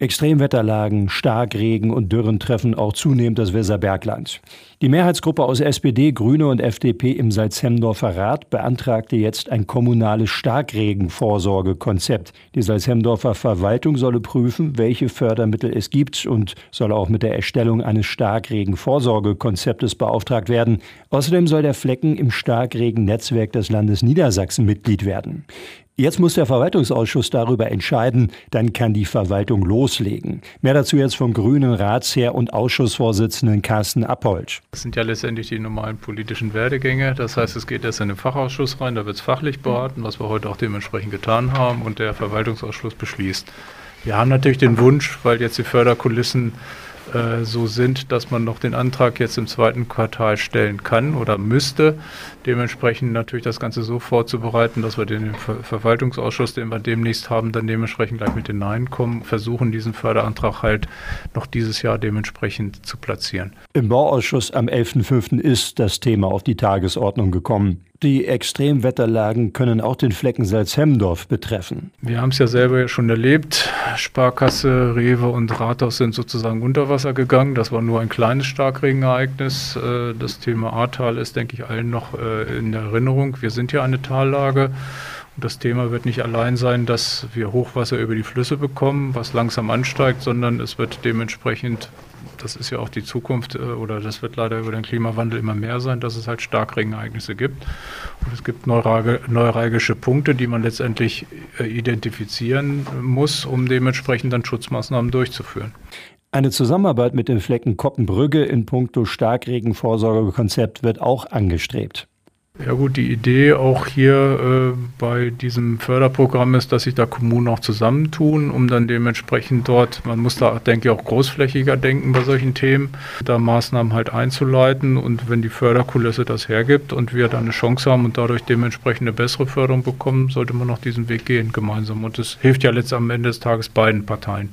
Extremwetterlagen, Starkregen und Dürren treffen auch zunehmend das Weserbergland. Die Mehrheitsgruppe aus SPD, Grüne und FDP im Salzhemdorfer Rat beantragte jetzt ein kommunales Starkregenvorsorgekonzept. Die Salzhemdorfer Verwaltung solle prüfen, welche Fördermittel es gibt und solle auch mit der Erstellung eines Starkregenvorsorgekonzeptes beauftragt werden. Außerdem soll der Flecken im Starkregennetzwerk des Landes Niedersachsen Mitglied werden. Jetzt muss der Verwaltungsausschuss darüber entscheiden, dann kann die Verwaltung loslegen. Mehr dazu jetzt vom grünen Ratsherr und Ausschussvorsitzenden Carsten Appold. Das sind ja letztendlich die normalen politischen Werdegänge. Das heißt, es geht erst in den Fachausschuss rein, da wird es fachlich beraten, was wir heute auch dementsprechend getan haben und der Verwaltungsausschuss beschließt. Wir haben natürlich den Wunsch, weil jetzt die Förderkulissen äh, so sind, dass man noch den Antrag jetzt im zweiten Quartal stellen kann oder müsste. Dementsprechend natürlich das Ganze so vorzubereiten, dass wir den Ver Verwaltungsausschuss, den wir demnächst haben, dann dementsprechend gleich mit hineinkommen, versuchen diesen Förderantrag halt noch dieses Jahr dementsprechend zu platzieren. Im Bauausschuss am 11.05. ist das Thema auf die Tagesordnung gekommen. Die Extremwetterlagen können auch den Flecken Salzhemdorf betreffen. Wir haben es ja selber schon erlebt. Sparkasse, Rewe und Rathaus sind sozusagen unter Wasser gegangen. Das war nur ein kleines Starkregenereignis. Äh, das Thema Ahrtal ist, denke ich, allen noch äh, in Erinnerung. Wir sind ja eine Tallage. Und das Thema wird nicht allein sein, dass wir Hochwasser über die Flüsse bekommen, was langsam ansteigt, sondern es wird dementsprechend das ist ja auch die Zukunft äh, oder das wird leider über den Klimawandel immer mehr sein, dass es halt Starkregenereignisse gibt. Und es gibt neuralgische Punkte, die man letztendlich äh, identifizieren muss, um dementsprechend dann Schutzmaßnahmen durchzuführen. Eine Zusammenarbeit mit dem Flecken Koppenbrügge in puncto Starkregenvorsorgekonzept wird auch angestrebt. Ja gut, die Idee auch hier äh, bei diesem Förderprogramm ist, dass sich da Kommunen auch zusammentun, um dann dementsprechend dort, man muss da, denke ich, auch großflächiger denken bei solchen Themen, da Maßnahmen halt einzuleiten und wenn die Förderkulisse das hergibt und wir dann eine Chance haben und dadurch dementsprechend eine bessere Förderung bekommen, sollte man noch diesen Weg gehen gemeinsam und das hilft ja letztendlich am Ende des Tages beiden Parteien.